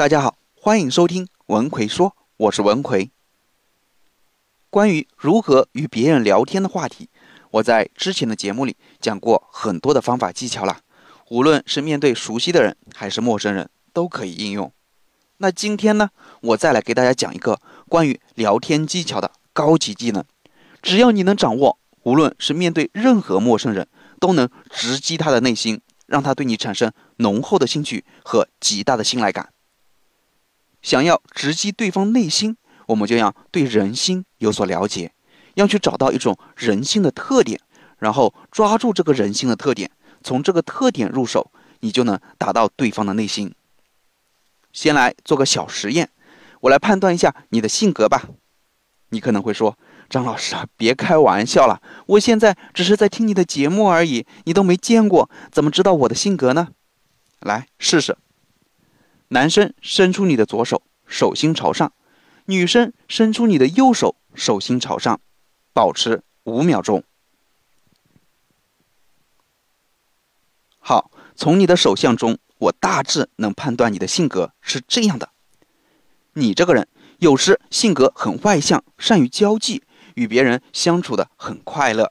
大家好，欢迎收听文奎说，我是文奎。关于如何与别人聊天的话题，我在之前的节目里讲过很多的方法技巧了，无论是面对熟悉的人还是陌生人，都可以应用。那今天呢，我再来给大家讲一个关于聊天技巧的高级技能，只要你能掌握，无论是面对任何陌生人，都能直击他的内心，让他对你产生浓厚的兴趣和极大的信赖感。想要直击对方内心，我们就要对人心有所了解，要去找到一种人性的特点，然后抓住这个人性的特点，从这个特点入手，你就能达到对方的内心。先来做个小实验，我来判断一下你的性格吧。你可能会说：“张老师啊，别开玩笑了，我现在只是在听你的节目而已，你都没见过，怎么知道我的性格呢？”来试试。男生伸出你的左手，手心朝上；女生伸出你的右手，手心朝上。保持五秒钟。好，从你的手相中，我大致能判断你的性格是这样的：你这个人有时性格很外向，善于交际，与别人相处的很快乐；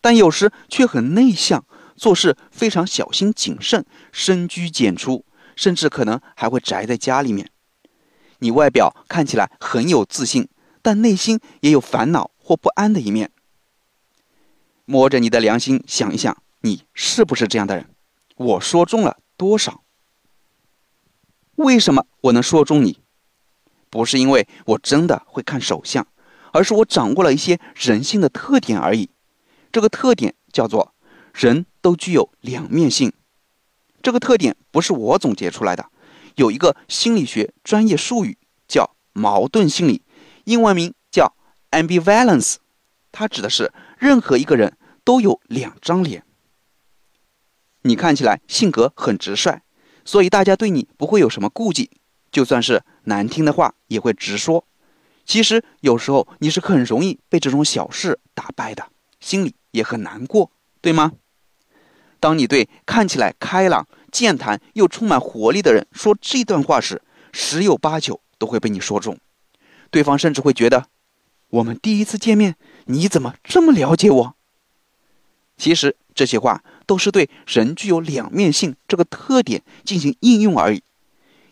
但有时却很内向，做事非常小心谨慎，深居简出。甚至可能还会宅在家里面。你外表看起来很有自信，但内心也有烦恼或不安的一面。摸着你的良心想一想，你是不是这样的人？我说中了多少？为什么我能说中你？不是因为我真的会看手相，而是我掌握了一些人性的特点而已。这个特点叫做人都具有两面性。这个特点不是我总结出来的，有一个心理学专业术语叫矛盾心理，英文名叫 ambivalence，它指的是任何一个人都有两张脸。你看起来性格很直率，所以大家对你不会有什么顾忌，就算是难听的话也会直说。其实有时候你是很容易被这种小事打败的，心里也很难过，对吗？当你对看起来开朗、健谈又充满活力的人说这段话时，十有八九都会被你说中。对方甚至会觉得，我们第一次见面，你怎么这么了解我？其实这些话都是对人具有两面性这个特点进行应用而已。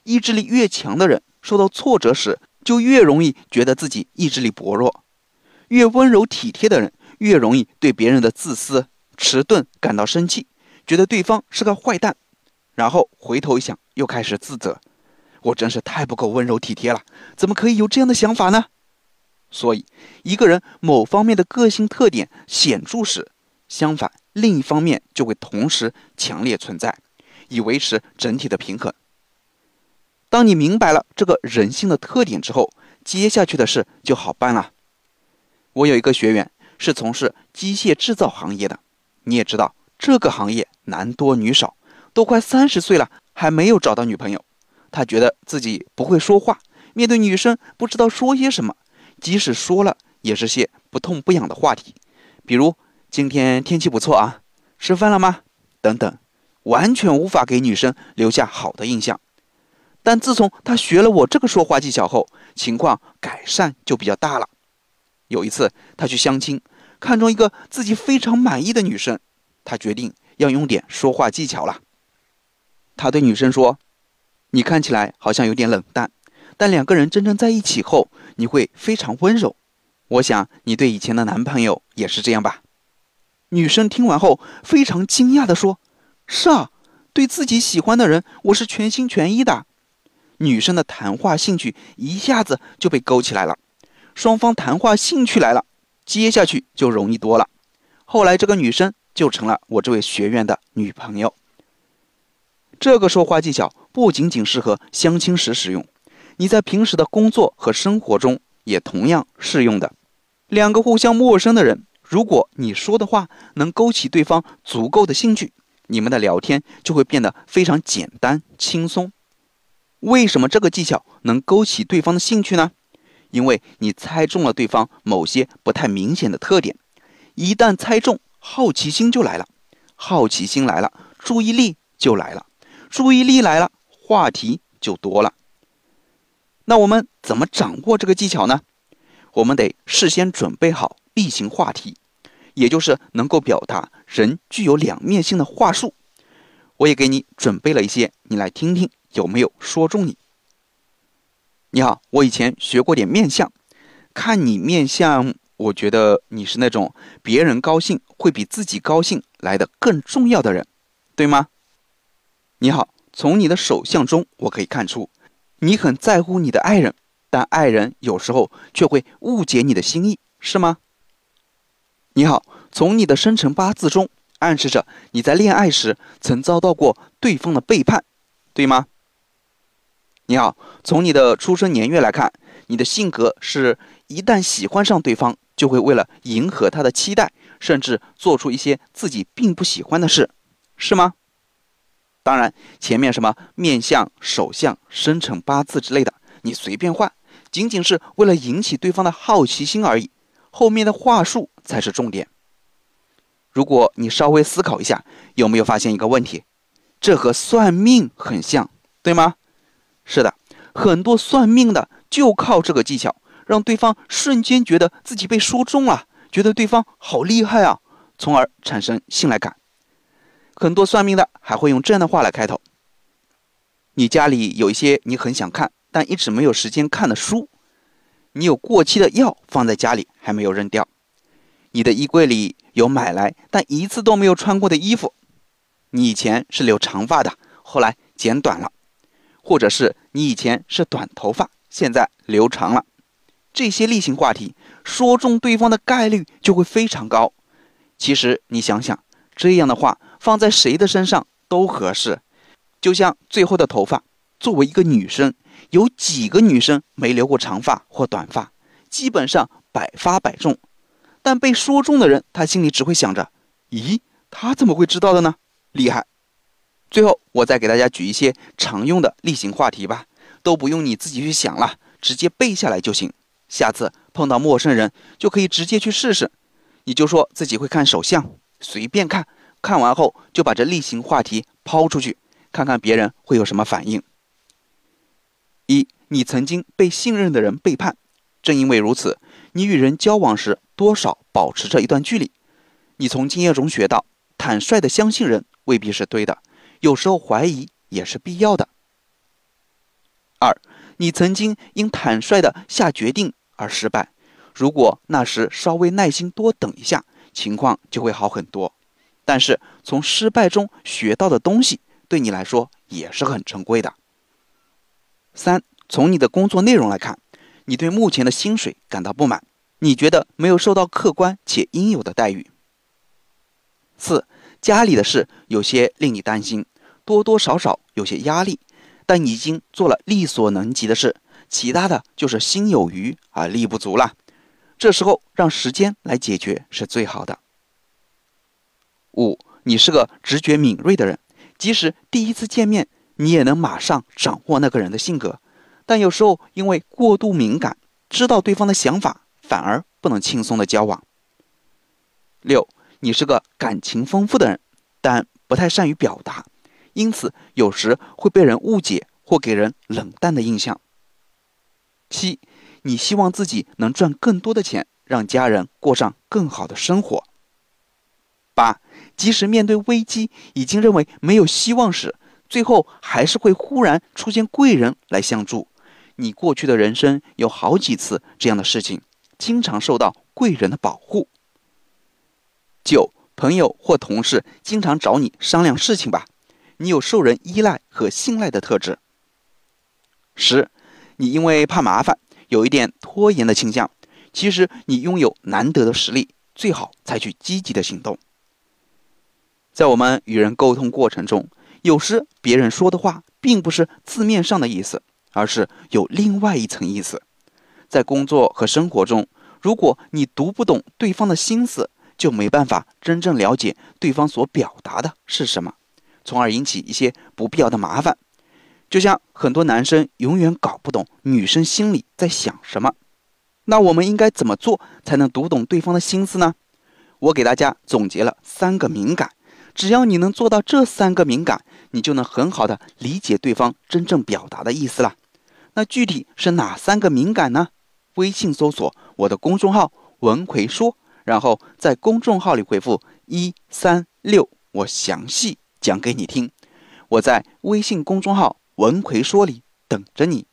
意志力越强的人，受到挫折时就越容易觉得自己意志力薄弱；越温柔体贴的人，越容易对别人的自私、迟钝感到生气。觉得对方是个坏蛋，然后回头一想，又开始自责：“我真是太不够温柔体贴了，怎么可以有这样的想法呢？”所以，一个人某方面的个性特点显著时，相反另一方面就会同时强烈存在，以维持整体的平衡。当你明白了这个人性的特点之后，接下去的事就好办了。我有一个学员是从事机械制造行业的，你也知道这个行业。男多女少，都快三十岁了，还没有找到女朋友。他觉得自己不会说话，面对女生不知道说些什么，即使说了，也是些不痛不痒的话题，比如“今天天气不错啊，吃饭了吗？”等等，完全无法给女生留下好的印象。但自从他学了我这个说话技巧后，情况改善就比较大了。有一次，他去相亲，看中一个自己非常满意的女生，他决定。要用点说话技巧了。他对女生说：“你看起来好像有点冷淡，但两个人真正在一起后，你会非常温柔。我想你对以前的男朋友也是这样吧？”女生听完后非常惊讶地说：“是啊，对自己喜欢的人，我是全心全意的。”女生的谈话兴趣一下子就被勾起来了，双方谈话兴趣来了，接下去就容易多了。后来这个女生。就成了我这位学员的女朋友。这个说话技巧不仅仅适合相亲时使用，你在平时的工作和生活中也同样适用的。两个互相陌生的人，如果你说的话能勾起对方足够的兴趣，你们的聊天就会变得非常简单轻松。为什么这个技巧能勾起对方的兴趣呢？因为你猜中了对方某些不太明显的特点，一旦猜中。好奇心就来了，好奇心来了，注意力就来了，注意力来了，话题就多了。那我们怎么掌握这个技巧呢？我们得事先准备好例行话题，也就是能够表达人具有两面性的话术。我也给你准备了一些，你来听听有没有说中你。你好，我以前学过点面相，看你面相，我觉得你是那种别人高兴会比自己高兴来的更重要的人，对吗？你好，从你的手相中我可以看出，你很在乎你的爱人。但爱人有时候却会误解你的心意，是吗？你好，从你的生辰八字中暗示着你在恋爱时曾遭到过对方的背叛，对吗？你好，从你的出生年月来看，你的性格是一旦喜欢上对方，就会为了迎合他的期待，甚至做出一些自己并不喜欢的事，是吗？当然，前面什么面相、手相、生辰八字之类的，你随便换。仅仅是为了引起对方的好奇心而已，后面的话术才是重点。如果你稍微思考一下，有没有发现一个问题？这和算命很像，对吗？是的，很多算命的就靠这个技巧，让对方瞬间觉得自己被说中了，觉得对方好厉害啊，从而产生信赖感。很多算命的还会用这样的话来开头：“你家里有一些你很想看。”但一直没有时间看的书，你有过期的药放在家里还没有扔掉，你的衣柜里有买来但一次都没有穿过的衣服，你以前是留长发的，后来剪短了，或者是你以前是短头发，现在留长了，这些例行话题说中对方的概率就会非常高。其实你想想，这样的话放在谁的身上都合适，就像最后的头发，作为一个女生。有几个女生没留过长发或短发，基本上百发百中。但被说中的人，他心里只会想着：咦，他怎么会知道的呢？厉害！最后，我再给大家举一些常用的例行话题吧，都不用你自己去想了，直接背下来就行。下次碰到陌生人，就可以直接去试试。你就说自己会看手相，随便看，看完后就把这例行话题抛出去，看看别人会有什么反应。一，你曾经被信任的人背叛，正因为如此，你与人交往时多少保持着一段距离。你从经验中学到，坦率的相信人未必是对的，有时候怀疑也是必要的。二，你曾经因坦率的下决定而失败，如果那时稍微耐心多等一下，情况就会好很多。但是从失败中学到的东西，对你来说也是很珍贵的。三，从你的工作内容来看，你对目前的薪水感到不满，你觉得没有受到客观且应有的待遇。四，家里的事有些令你担心，多多少少有些压力，但已经做了力所能及的事，其他的就是心有余而力不足了。这时候让时间来解决是最好的。五，你是个直觉敏锐的人，即使第一次见面。你也能马上掌握那个人的性格，但有时候因为过度敏感，知道对方的想法，反而不能轻松的交往。六，你是个感情丰富的人，但不太善于表达，因此有时会被人误解或给人冷淡的印象。七，你希望自己能赚更多的钱，让家人过上更好的生活。八，即使面对危机，已经认为没有希望时。最后还是会忽然出现贵人来相助。你过去的人生有好几次这样的事情，经常受到贵人的保护。九，朋友或同事经常找你商量事情吧，你有受人依赖和信赖的特质。十，你因为怕麻烦，有一点拖延的倾向。其实你拥有难得的实力，最好采取积极的行动。在我们与人沟通过程中。有时别人说的话并不是字面上的意思，而是有另外一层意思。在工作和生活中，如果你读不懂对方的心思，就没办法真正了解对方所表达的是什么，从而引起一些不必要的麻烦。就像很多男生永远搞不懂女生心里在想什么，那我们应该怎么做才能读懂对方的心思呢？我给大家总结了三个敏感。只要你能做到这三个敏感，你就能很好的理解对方真正表达的意思了。那具体是哪三个敏感呢？微信搜索我的公众号“文奎说”，然后在公众号里回复一三六，我详细讲给你听。我在微信公众号“文奎说”里等着你。